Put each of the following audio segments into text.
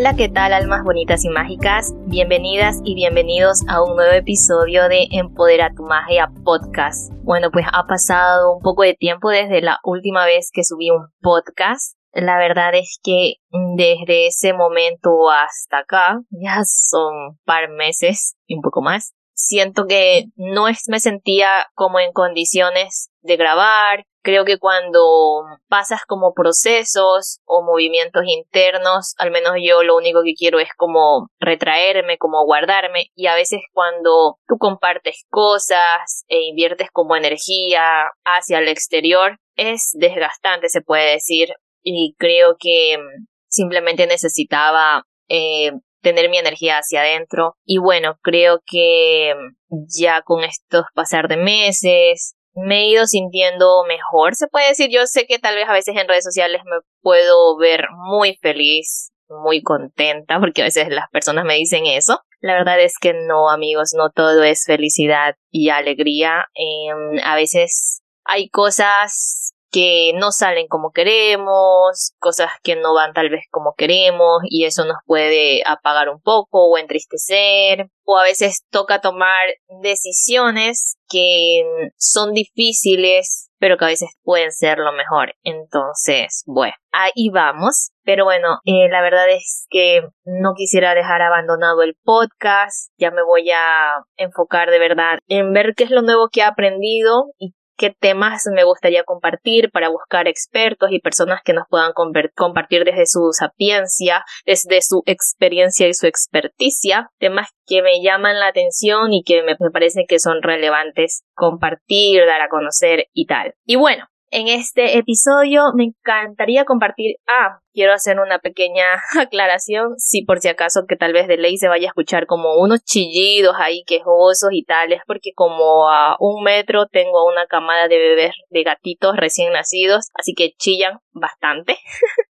Hola, ¿qué tal almas bonitas y mágicas? Bienvenidas y bienvenidos a un nuevo episodio de Empodera tu Magia Podcast. Bueno, pues ha pasado un poco de tiempo desde la última vez que subí un podcast. La verdad es que desde ese momento hasta acá, ya son par meses y un poco más, siento que no me sentía como en condiciones de grabar, Creo que cuando pasas como procesos o movimientos internos, al menos yo lo único que quiero es como retraerme, como guardarme y a veces cuando tú compartes cosas e inviertes como energía hacia el exterior, es desgastante se puede decir y creo que simplemente necesitaba eh, tener mi energía hacia adentro. Y bueno creo que ya con estos pasar de meses me he ido sintiendo mejor, se puede decir. Yo sé que tal vez a veces en redes sociales me puedo ver muy feliz, muy contenta, porque a veces las personas me dicen eso. La verdad es que no, amigos, no todo es felicidad y alegría. Em, a veces hay cosas que no salen como queremos, cosas que no van tal vez como queremos y eso nos puede apagar un poco o entristecer o a veces toca tomar decisiones que son difíciles pero que a veces pueden ser lo mejor. Entonces, bueno, ahí vamos. Pero bueno, eh, la verdad es que no quisiera dejar abandonado el podcast. Ya me voy a enfocar de verdad en ver qué es lo nuevo que he aprendido y qué temas me gustaría compartir para buscar expertos y personas que nos puedan compartir desde su sapiencia, desde su experiencia y su experticia, temas que me llaman la atención y que me, parecen que son relevantes compartir, dar a conocer y tal. Y bueno, en este episodio me encantaría compartir. Ah, quiero hacer una pequeña aclaración, si por si acaso que tal vez de ley se vaya a escuchar como unos chillidos ahí quejosos y tales, porque como a un metro tengo una camada de bebés, de gatitos recién nacidos, así que chillan bastante.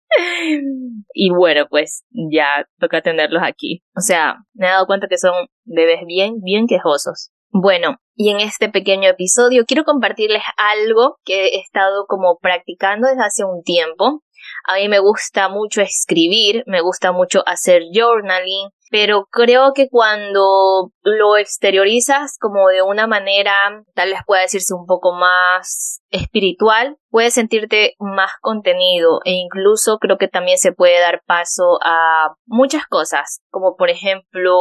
y bueno, pues ya toca tenerlos aquí. O sea, me he dado cuenta que son bebés bien, bien quejosos. Bueno, y en este pequeño episodio quiero compartirles algo que he estado como practicando desde hace un tiempo. A mí me gusta mucho escribir, me gusta mucho hacer journaling, pero creo que cuando lo exteriorizas como de una manera, tal vez pueda decirse un poco más espiritual, puedes sentirte más contenido e incluso creo que también se puede dar paso a muchas cosas, como por ejemplo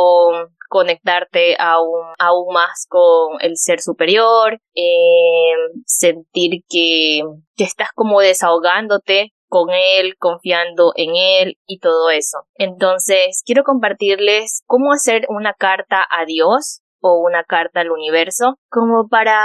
conectarte aún, aún más con el ser superior, eh, sentir que, que estás como desahogándote con él, confiando en él y todo eso. Entonces, quiero compartirles cómo hacer una carta a Dios o una carta al universo, como para,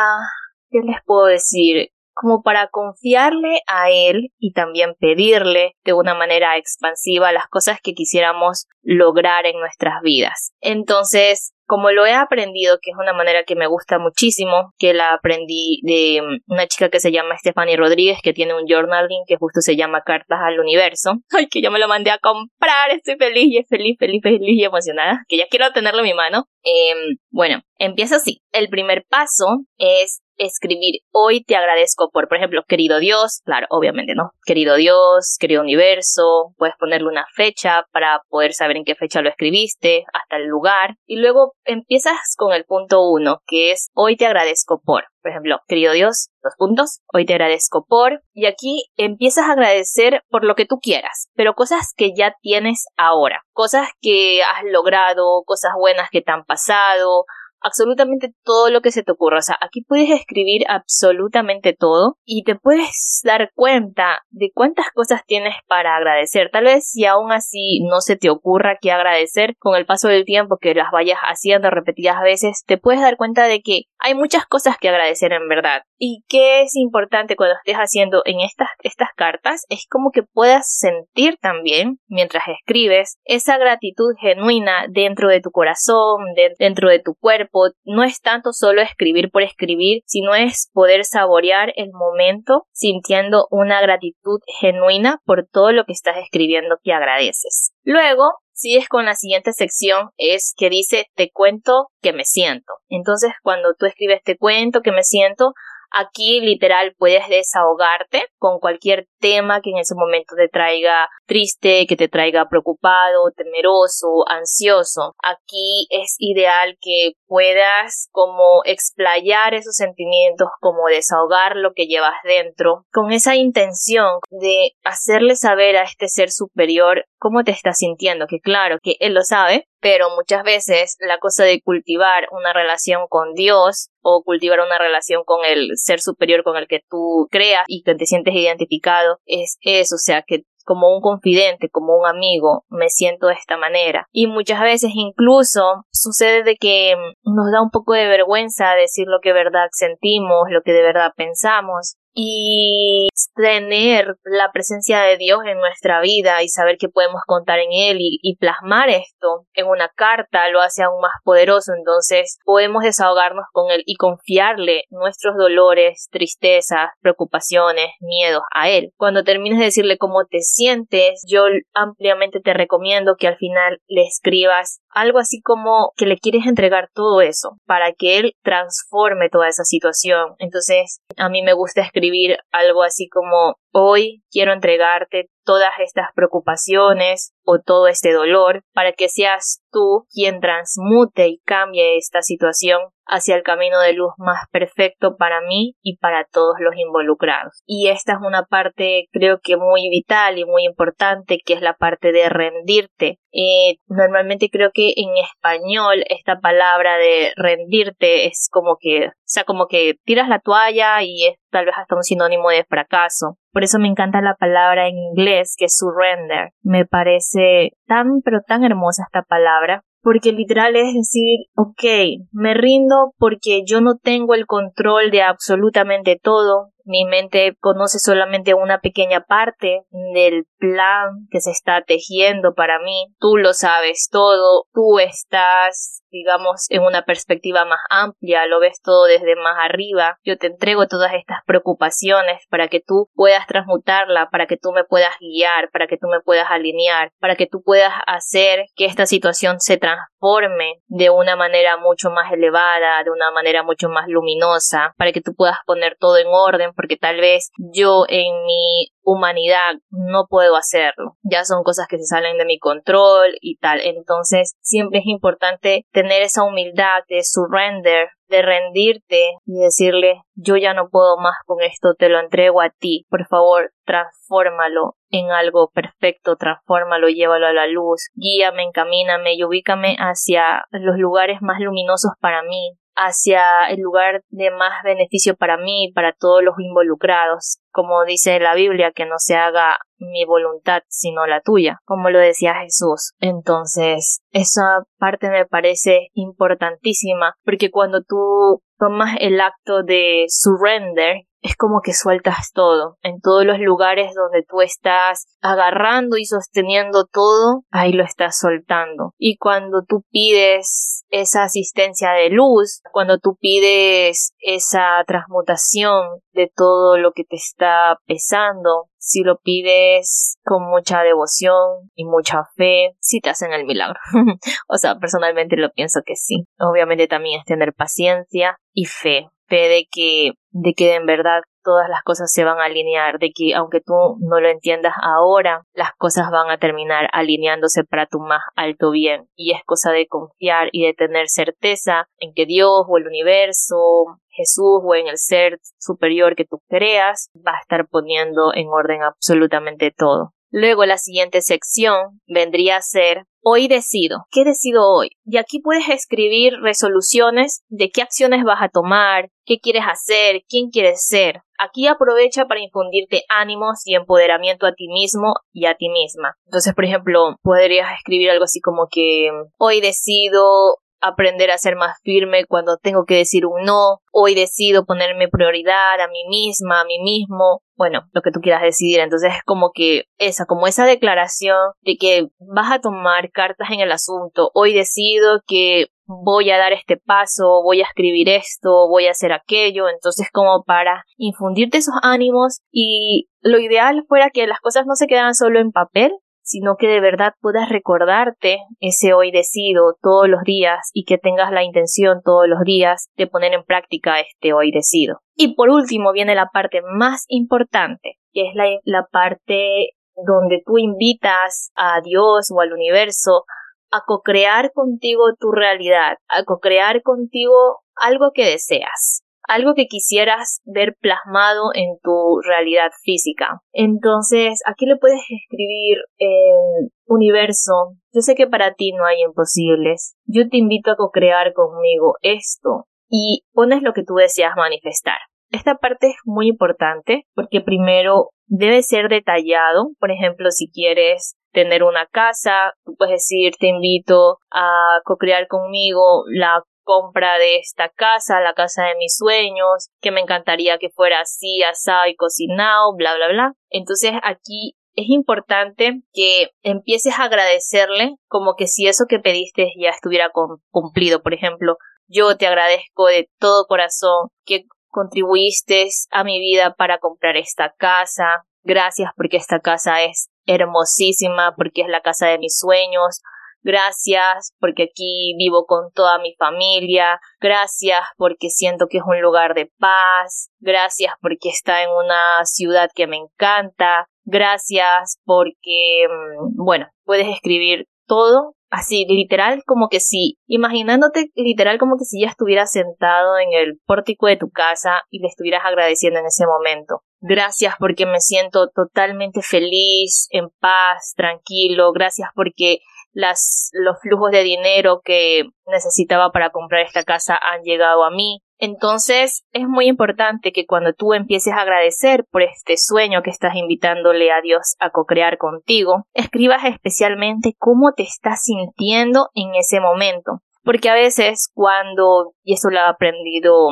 ¿qué les puedo decir? Como para confiarle a él y también pedirle de una manera expansiva las cosas que quisiéramos lograr en nuestras vidas. Entonces, como lo he aprendido, que es una manera que me gusta muchísimo, que la aprendí de mm, una chica que se llama Stephanie Rodríguez, que tiene un journaling que justo se llama Cartas al Universo. Ay, que yo me lo mandé a comprar, estoy feliz y feliz, feliz, feliz y emocionada, que ya quiero tenerlo en mi mano. Em, bueno, empieza así. El primer paso es escribir hoy te agradezco por, por ejemplo, querido Dios, claro, obviamente no, querido Dios, querido universo, puedes ponerle una fecha para poder saber en qué fecha lo escribiste, hasta el lugar, y luego empiezas con el punto uno, que es hoy te agradezco por, por ejemplo, querido Dios, dos puntos, hoy te agradezco por, y aquí empiezas a agradecer por lo que tú quieras, pero cosas que ya tienes ahora, cosas que has logrado, cosas buenas que te han pasado, absolutamente todo lo que se te ocurra. O sea, aquí puedes escribir absolutamente todo y te puedes dar cuenta de cuántas cosas tienes para agradecer. Tal vez si aún así no se te ocurra qué agradecer, con el paso del tiempo que las vayas haciendo repetidas veces, te puedes dar cuenta de que hay muchas cosas que agradecer en verdad. Y que es importante cuando estés haciendo en estas, estas cartas es como que puedas sentir también, mientras escribes, esa gratitud genuina dentro de tu corazón, dentro de tu cuerpo, no es tanto solo escribir por escribir, sino es poder saborear el momento sintiendo una gratitud genuina por todo lo que estás escribiendo que agradeces. Luego, si es con la siguiente sección, es que dice te cuento que me siento. Entonces, cuando tú escribes te cuento que me siento, Aquí literal puedes desahogarte con cualquier tema que en ese momento te traiga triste, que te traiga preocupado, temeroso, ansioso. Aquí es ideal que puedas como explayar esos sentimientos, como desahogar lo que llevas dentro, con esa intención de hacerle saber a este ser superior cómo te estás sintiendo, que claro que él lo sabe, pero muchas veces la cosa de cultivar una relación con Dios o cultivar una relación con el ser superior con el que tú creas y que te sientes identificado es eso, o sea, que como un confidente, como un amigo, me siento de esta manera. Y muchas veces incluso sucede de que nos da un poco de vergüenza decir lo que de verdad sentimos, lo que de verdad pensamos y tener la presencia de Dios en nuestra vida y saber que podemos contar en Él y, plasmar esto en una carta lo hace aún más poderoso. Entonces podemos desahogarnos con Él y confiarle nuestros dolores, tristezas, preocupaciones, miedos a Él. Cuando termines de decirle cómo te sientes, yo ampliamente te recomiendo que al final le escribas algo así como que le quieres entregar todo eso para que Él transforme toda esa situación. Entonces a mí me gusta escribir algo así como hoy quiero entregarte todas estas preocupaciones o todo este dolor para que seas tú quien transmute y cambie esta situación hacia el camino de luz más perfecto para mí y para todos los involucrados. Y esta es una parte creo que muy vital y muy importante que es la parte de rendirte. Eh, normalmente creo que en español esta palabra de rendirte es como que, o sea, como que tiras la toalla y es tal vez hasta un sinónimo de fracaso. Por eso me encanta la palabra en inglés que es surrender. Me parece tan pero tan hermosa esta palabra porque literal es decir, ok, me rindo porque yo no tengo el control de absolutamente todo, mi mente conoce solamente una pequeña parte del plan que se está tejiendo para mí. Tú lo sabes todo, tú estás, digamos, en una perspectiva más amplia, lo ves todo desde más arriba. Yo te entrego todas estas preocupaciones para que tú puedas transmutarla, para que tú me puedas guiar, para que tú me puedas alinear, para que tú puedas hacer que esta situación se transforme de una manera mucho más elevada, de una manera mucho más luminosa, para que tú puedas poner todo en orden porque tal vez yo en mi humanidad no puedo hacerlo. Ya son cosas que se salen de mi control y tal. Entonces siempre es importante tener esa humildad de surrender, de rendirte y decirle yo ya no puedo más con esto, te lo entrego a ti. Por favor, transfórmalo en algo perfecto, transfórmalo, llévalo a la luz, guíame, encamíname y ubícame hacia los lugares más luminosos para mí, hacia el lugar de más beneficio para mí y para todos los involucrados. Como dice la Biblia, que no se haga mi voluntad sino la tuya, como lo decía Jesús. Entonces, esa parte me parece importantísima porque cuando tú tomas el acto de surrender, es como que sueltas todo. En todos los lugares donde tú estás agarrando y sosteniendo todo, ahí lo estás soltando. Y cuando tú pides esa asistencia de luz, cuando tú pides esa transmutación de todo lo que te está pesando, si lo pides con mucha devoción y mucha fe, sí te hacen el milagro. o sea, personalmente lo pienso que sí. Obviamente también es tener paciencia y fe fe de que, de que en verdad todas las cosas se van a alinear, de que aunque tú no lo entiendas ahora, las cosas van a terminar alineándose para tu más alto bien. Y es cosa de confiar y de tener certeza en que Dios o el universo, Jesús o en el ser superior que tú creas, va a estar poniendo en orden absolutamente todo. Luego la siguiente sección vendría a ser Hoy decido. ¿Qué decido hoy? Y aquí puedes escribir resoluciones de qué acciones vas a tomar, qué quieres hacer, quién quieres ser. Aquí aprovecha para infundirte ánimos y empoderamiento a ti mismo y a ti misma. Entonces, por ejemplo, podrías escribir algo así como que hoy decido aprender a ser más firme cuando tengo que decir un no. Hoy decido ponerme prioridad a mí misma, a mí mismo. Bueno, lo que tú quieras decidir. Entonces es como que esa, como esa declaración de que vas a tomar cartas en el asunto. Hoy decido que voy a dar este paso, voy a escribir esto, voy a hacer aquello. Entonces como para infundirte esos ánimos y lo ideal fuera que las cosas no se quedaran solo en papel, sino que de verdad puedas recordarte ese hoy decido todos los días y que tengas la intención todos los días de poner en práctica este hoy decido. Y por último viene la parte más importante, que es la, la parte donde tú invitas a Dios o al universo a co-crear contigo tu realidad, a co-crear contigo algo que deseas algo que quisieras ver plasmado en tu realidad física. Entonces, aquí le puedes escribir en universo. Yo sé que para ti no hay imposibles. Yo te invito a co-crear conmigo esto y pones lo que tú deseas manifestar. Esta parte es muy importante porque primero debe ser detallado. Por ejemplo, si quieres tener una casa, tú puedes decir te invito a co-crear conmigo la compra de esta casa, la casa de mis sueños, que me encantaría que fuera así, asado y cocinado, bla, bla, bla. Entonces aquí es importante que empieces a agradecerle como que si eso que pediste ya estuviera cumplido. Por ejemplo, yo te agradezco de todo corazón que contribuiste a mi vida para comprar esta casa. Gracias porque esta casa es hermosísima, porque es la casa de mis sueños, Gracias porque aquí vivo con toda mi familia. Gracias porque siento que es un lugar de paz. Gracias porque está en una ciudad que me encanta. Gracias porque, mm, bueno, puedes escribir todo así, literal, como que si, imaginándote literal como que si ya estuvieras sentado en el pórtico de tu casa y le estuvieras agradeciendo en ese momento. Gracias porque me siento totalmente feliz, en paz, tranquilo. Gracias porque las, los flujos de dinero que necesitaba para comprar esta casa han llegado a mí. Entonces es muy importante que cuando tú empieces a agradecer por este sueño que estás invitándole a Dios a co-crear contigo, escribas especialmente cómo te estás sintiendo en ese momento. Porque a veces cuando, y eso lo he aprendido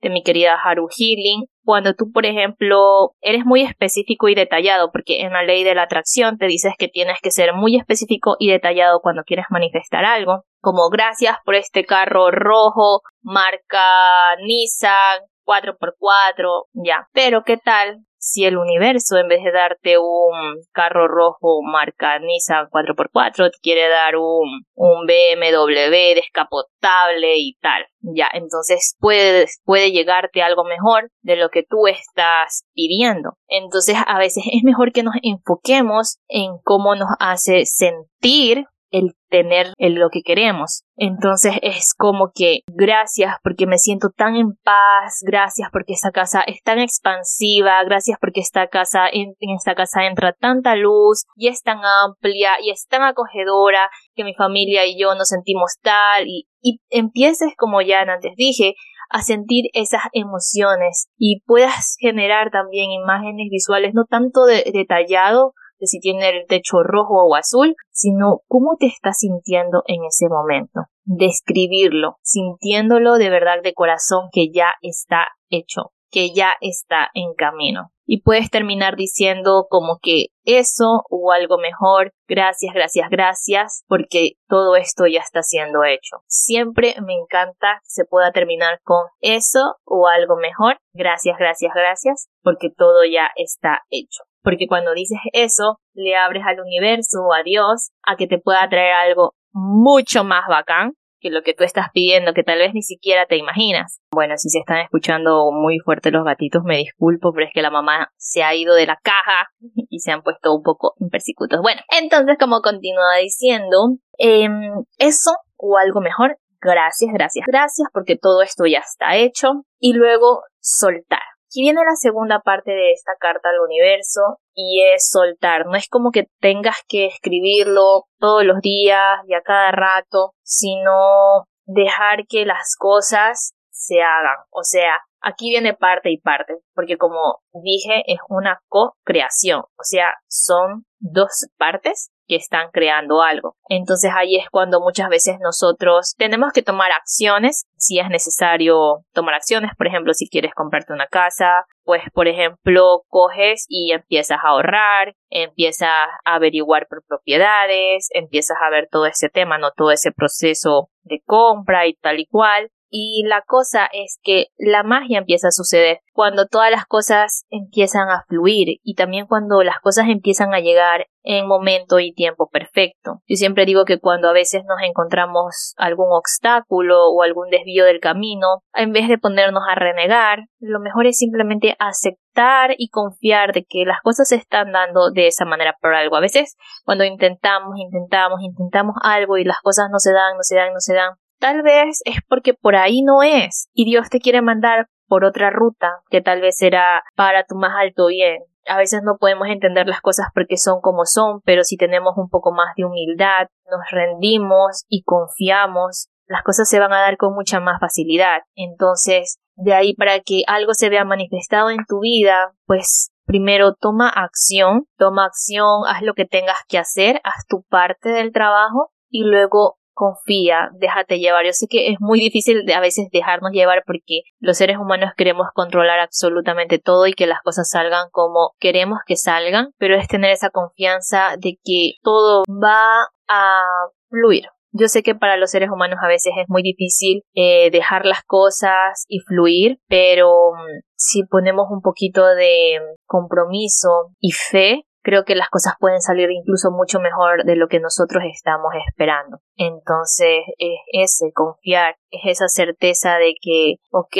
de mi querida Haru Healing, cuando tú, por ejemplo, eres muy específico y detallado, porque en la ley de la atracción te dices que tienes que ser muy específico y detallado cuando quieres manifestar algo, como gracias por este carro rojo, marca Nissan, 4x4, ya. Pero ¿qué tal si el universo en vez de darte un carro rojo marca Nissan 4x4 te quiere dar un, un BMW descapotable y tal. Ya, entonces puede, puede llegarte algo mejor de lo que tú estás pidiendo. Entonces a veces es mejor que nos enfoquemos en cómo nos hace sentir el tener lo que queremos. Entonces es como que gracias porque me siento tan en paz, gracias porque esta casa es tan expansiva, gracias porque esta casa, en, esta casa entra tanta luz y es tan amplia y es tan acogedora que mi familia y yo nos sentimos tal y, y empieces como ya antes dije a sentir esas emociones y puedas generar también imágenes visuales no tanto de, detallado si tiene el techo rojo o azul, sino cómo te estás sintiendo en ese momento. Describirlo, sintiéndolo de verdad de corazón que ya está hecho, que ya está en camino. Y puedes terminar diciendo como que eso o algo mejor, gracias, gracias, gracias, porque todo esto ya está siendo hecho. Siempre me encanta que se pueda terminar con eso o algo mejor, gracias, gracias, gracias, porque todo ya está hecho porque cuando dices eso, le abres al universo o a Dios a que te pueda traer algo mucho más bacán que lo que tú estás pidiendo, que tal vez ni siquiera te imaginas. Bueno, si se están escuchando muy fuerte los gatitos, me disculpo, pero es que la mamá se ha ido de la caja y se han puesto un poco impersicutos. Bueno, entonces, como continúa diciendo, em, eso o algo mejor, gracias, gracias, gracias, porque todo esto ya está hecho. Y luego soltar. Aquí viene la segunda parte de esta carta al universo y es soltar. No es como que tengas que escribirlo todos los días y a cada rato, sino dejar que las cosas se hagan. O sea, aquí viene parte y parte, porque como dije, es una co-creación. O sea, son dos partes que están creando algo. Entonces ahí es cuando muchas veces nosotros tenemos que tomar acciones si es necesario tomar acciones. Por ejemplo, si quieres comprarte una casa, pues por ejemplo coges y empiezas a ahorrar, empiezas a averiguar por propiedades, empiezas a ver todo ese tema, no todo ese proceso de compra y tal y cual Y la cosa es que la magia empieza a suceder cuando todas las cosas empiezan a fluir y también cuando las cosas empiezan a llegar en momento y tiempo perfecto. Yo siempre digo que cuando a veces nos encontramos algún obstáculo o algún desvío del camino, en vez de ponernos a renegar, lo mejor es simplemente aceptar y confiar de que las cosas se están dando de esa manera por algo. A veces cuando intentamos, intentamos, intentamos algo y las cosas no se dan, no se dan, no se dan, tal vez es porque por ahí no es y Dios te quiere mandar por otra ruta que tal vez será para tu más alto bien. A veces no podemos entender las cosas porque son como son, pero si tenemos un poco más de humildad, nos rendimos y confiamos, las cosas se van a dar con mucha más facilidad. Entonces, de ahí para que algo se vea manifestado en tu vida, pues primero toma acción, toma acción, haz lo que tengas que hacer, haz tu parte del trabajo y luego confía, déjate llevar. Yo sé que es muy difícil de a veces dejarnos llevar porque los seres humanos queremos controlar absolutamente todo y que las cosas salgan como queremos que salgan, pero es tener esa confianza de que todo va a fluir. Yo sé que para los seres humanos a veces es muy difícil eh, dejar las cosas y fluir, pero mm, si ponemos un poquito de compromiso y fe, creo que las cosas pueden salir incluso mucho mejor de lo que nosotros estamos esperando. Entonces es ese confiar, es esa certeza de que, ok,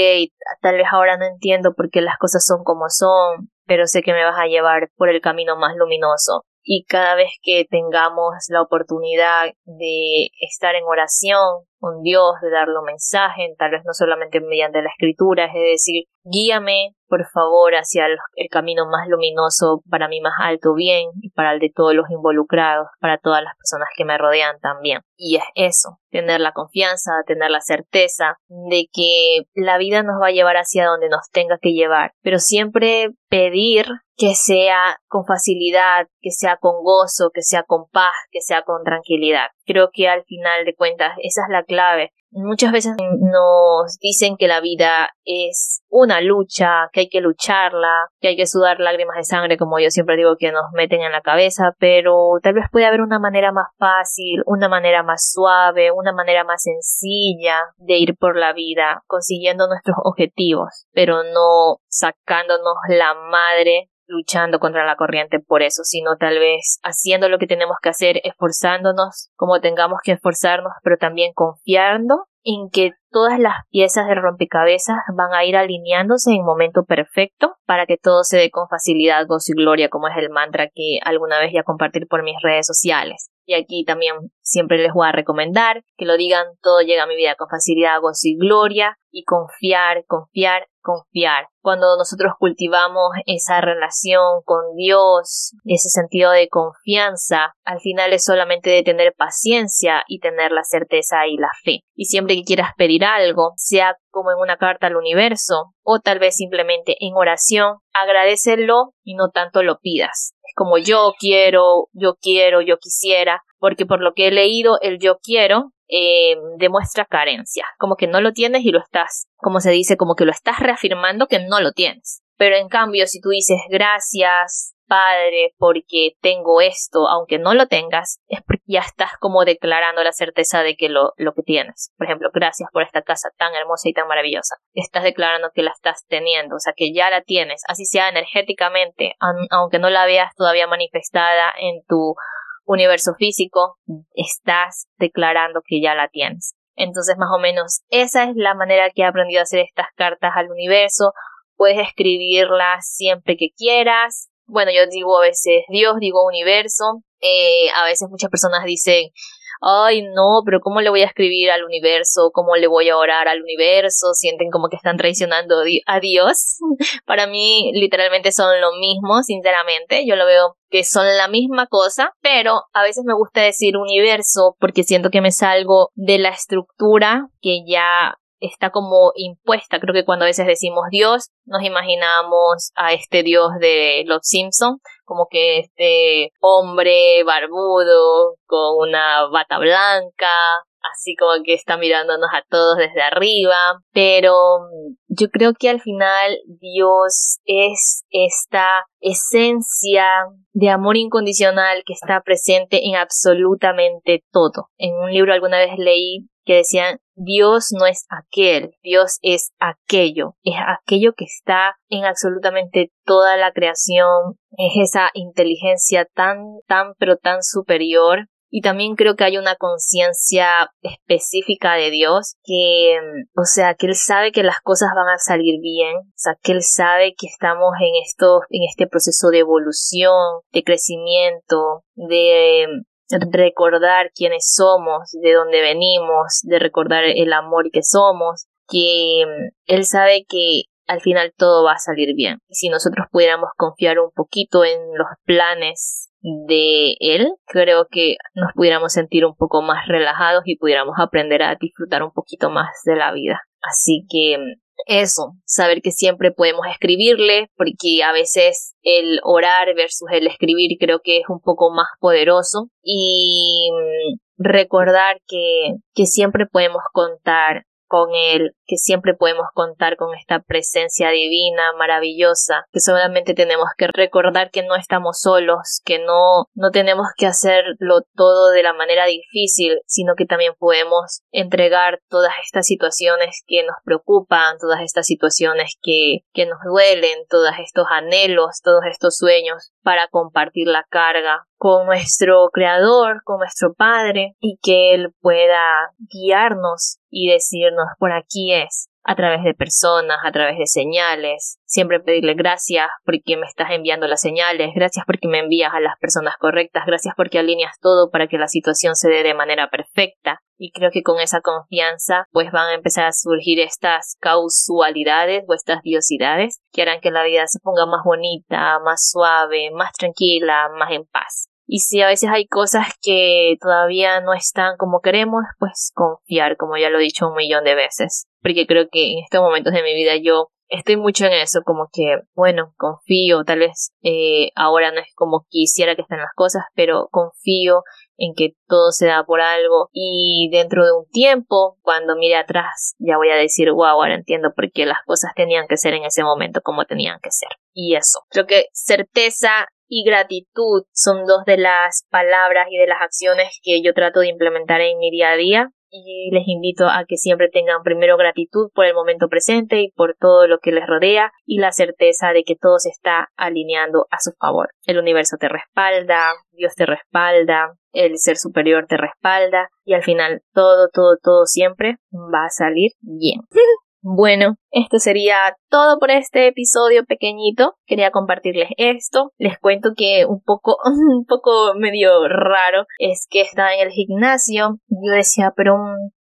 tal vez ahora no entiendo por qué las cosas son como son, pero sé que me vas a llevar por el camino más luminoso y cada vez que tengamos la oportunidad de estar en oración con Dios, de darle un mensaje, tal vez no solamente mediante la escritura, es decir, guíame por favor hacia el, camino más luminoso para mi más alto bien y para el de todos los involucrados, para todas las personas que me rodean también. Y es eso, tener la confianza, tener la certeza de que la vida nos va a llevar hacia donde nos tenga que llevar, pero siempre pedir que sea con facilidad, que sea con gozo, que sea con paz, que sea con tranquilidad. Creo que al final de cuentas esa es la clave. Muchas veces nos dicen que la vida es una lucha, que hay que lucharla, que hay que sudar lágrimas de sangre, como yo siempre digo que nos meten en la cabeza, pero tal vez puede haber una manera más fácil, una manera más suave, una manera más sencilla de ir por la vida, consiguiendo nuestros objetivos, pero no sacándonos la madre luchando contra la corriente por eso, sino tal vez haciendo lo que tenemos que hacer, esforzándonos como tengamos que esforzarnos, pero también confiando en que todas las piezas de rompecabezas van a ir alineándose en momento perfecto para que todo se dé con facilidad, gozo y gloria, como es el mantra que alguna vez ya compartir por mis redes sociales. Y aquí también siempre les voy a recomendar que lo digan, todo llega a mi vida con facilidad, gozo y gloria, y confiar, confiar, confiar. Cuando nosotros cultivamos esa relación con Dios, ese sentido de confianza, al final es solamente de tener paciencia y tener la certeza y la fe. Y siempre que quieras pedir algo, sea como en una carta al universo o tal vez simplemente en oración, agradecelo y no tanto lo pidas. Es como yo quiero, yo quiero, yo quisiera, porque por lo que he leído, el yo quiero eh, demuestra carencia, como que no lo tienes y lo estás, como se dice, como que lo estás reafirmando que no lo tienes. Pero en cambio, si tú dices gracias, Padre, porque tengo esto, aunque no lo tengas, es porque ya estás como declarando la certeza de que lo, lo que tienes. Por ejemplo, gracias por esta casa tan hermosa y tan maravillosa. Estás declarando que la estás teniendo, o sea, que ya la tienes, así sea energéticamente, aunque no la veas todavía manifestada en tu universo físico, estás declarando que ya la tienes. Entonces, más o menos, esa es la manera que he aprendido a hacer estas cartas al universo. Puedes escribirlas siempre que quieras, bueno, yo digo a veces Dios, digo universo, eh, a veces muchas personas dicen, ay no, pero ¿cómo le voy a escribir al universo? ¿Cómo le voy a orar al universo? Sienten como que están traicionando a Dios. Para mí literalmente son lo mismo, sinceramente. Yo lo veo que son la misma cosa, pero a veces me gusta decir universo porque siento que me salgo de la estructura que ya está como impuesta. Creo que cuando a veces decimos Dios, nos imaginamos a este Dios de los Simpson, como que este hombre barbudo con una bata blanca, así como que está mirándonos a todos desde arriba, pero mm, yo creo que al final Dios es esta esencia de amor incondicional que está presente en absolutamente todo. En un libro alguna vez leí que decían Dios no es aquel, Dios es aquello, es aquello que está en absolutamente toda la creación, es esa inteligencia tan, tan, pero tan superior. Y también creo que hay una conciencia específica de Dios que, mm, o sea, que Él sabe que las cosas van a salir bien, o sea, que Él sabe que estamos en esto, en este proceso de evolución, de crecimiento, de recordar quiénes somos, de dónde venimos, de recordar el amor que somos, que mm, Él sabe que al final todo va a salir bien. Si nosotros pudiéramos confiar un poquito en los planes de él, creo que nos pudiéramos sentir un poco más relajados y pudiéramos aprender a disfrutar un poquito más de la vida. Así que eso, saber que siempre podemos escribirle, porque a veces el orar versus el escribir creo que es un poco más poderoso. Y recordar que, que siempre podemos contar con Él, que siempre podemos contar con esta presencia divina, maravillosa, que solamente tenemos que recordar que no estamos solos, que no, no tenemos que hacerlo todo de la manera difícil, sino que también podemos entregar todas estas situaciones que nos preocupan, todas estas situaciones que, que nos duelen, todos estos anhelos, todos estos sueños, para compartir la carga con nuestro Creador, con nuestro Padre, y que Él pueda guiarnos y decirnos por aquí es, a través de personas, a través de señales. Siempre pedirle gracias porque me estás enviando las señales, gracias porque me envías a las personas correctas, gracias porque alineas todo para que la situación se dé de manera perfecta. Y creo que con esa confianza pues van a empezar a surgir estas causalidades o estas diosidades que harán que la vida se ponga más bonita, más suave, más tranquila, más en paz. Y si a veces hay cosas que todavía no están como queremos, pues confiar, como ya lo he dicho un millón de veces. Porque creo que en estos momentos de mi vida yo estoy mucho en eso, como que, bueno, confío, tal vez eh, ahora no es como quisiera que estén las cosas, pero confío en que todo se da por algo y dentro de un tiempo, cuando mire atrás, ya voy a decir, wow, ahora entiendo por qué las cosas tenían que ser en ese momento como tenían que ser. Y eso, creo que certeza y gratitud son dos de las palabras y de las acciones que yo trato de implementar en mi día a día y les invito a que siempre tengan primero gratitud por el momento presente y por todo lo que les rodea y la certeza de que todo se está alineando a su favor. El universo te respalda, Dios te respalda, el ser superior te respalda y al final todo, todo, todo siempre va a salir bien. Bueno, esto sería todo por este episodio pequeñito. Quería compartirles esto. Les cuento que un poco, un poco medio raro es que estaba en el gimnasio. Yo decía, pero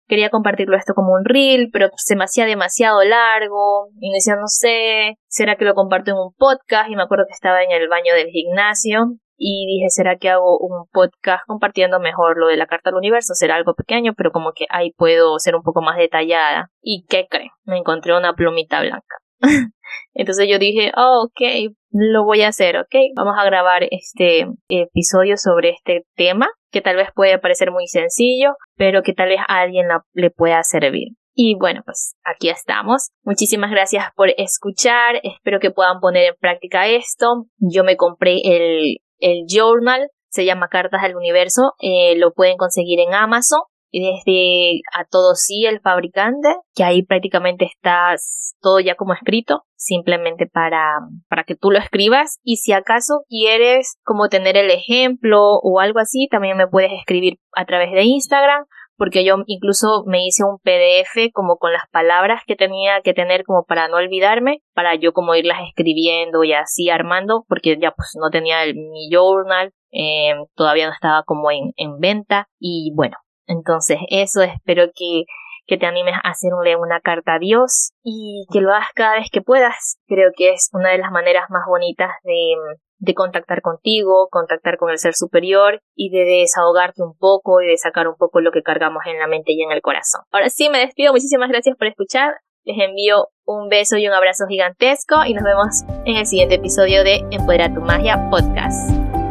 quería compartirlo esto como un reel, pero se me hacía demasiado largo. Y decía, no sé, ¿será que lo comparto en un podcast? Y me acuerdo que estaba en el baño del gimnasio y dije, ¿será que hago un podcast compartiendo mejor lo de la carta al universo? Será algo pequeño, pero como que ahí puedo ser un poco más detallada. ¿Y qué creen? Me encontré una plumita blanca. Entonces yo dije, oh, ok, lo voy a hacer, ok. Vamos a grabar este episodio sobre este tema, que tal vez puede parecer muy sencillo, pero que tal vez a alguien le pueda servir. Y bueno, pues aquí estamos. Muchísimas gracias por escuchar. Espero que puedan poner en práctica esto. Yo me compré el el journal se llama Cartas del Universo, eh, lo pueden conseguir en Amazon desde a todo sí el fabricante, que ahí prácticamente está todo ya como escrito, simplemente para, para que tú lo escribas. Y si acaso quieres como tener el ejemplo o algo así, también me puedes escribir a través de Instagram porque yo incluso me hice un PDF como con las palabras que tenía que tener como para no olvidarme, para yo como irlas escribiendo y así armando, porque ya pues no tenía el, mi journal, eh, todavía no estaba como en, en venta y bueno, entonces eso espero que que te animes a hacerle una carta a Dios y que lo hagas cada vez que puedas. Creo que es una de las maneras más bonitas de, de contactar contigo, contactar con el ser superior y de desahogarte un poco y de sacar un poco lo que cargamos en la mente y en el corazón. Ahora sí, me despido. Muchísimas gracias por escuchar. Les envío un beso y un abrazo gigantesco y nos vemos en el siguiente episodio de Empodera tu Magia Podcast.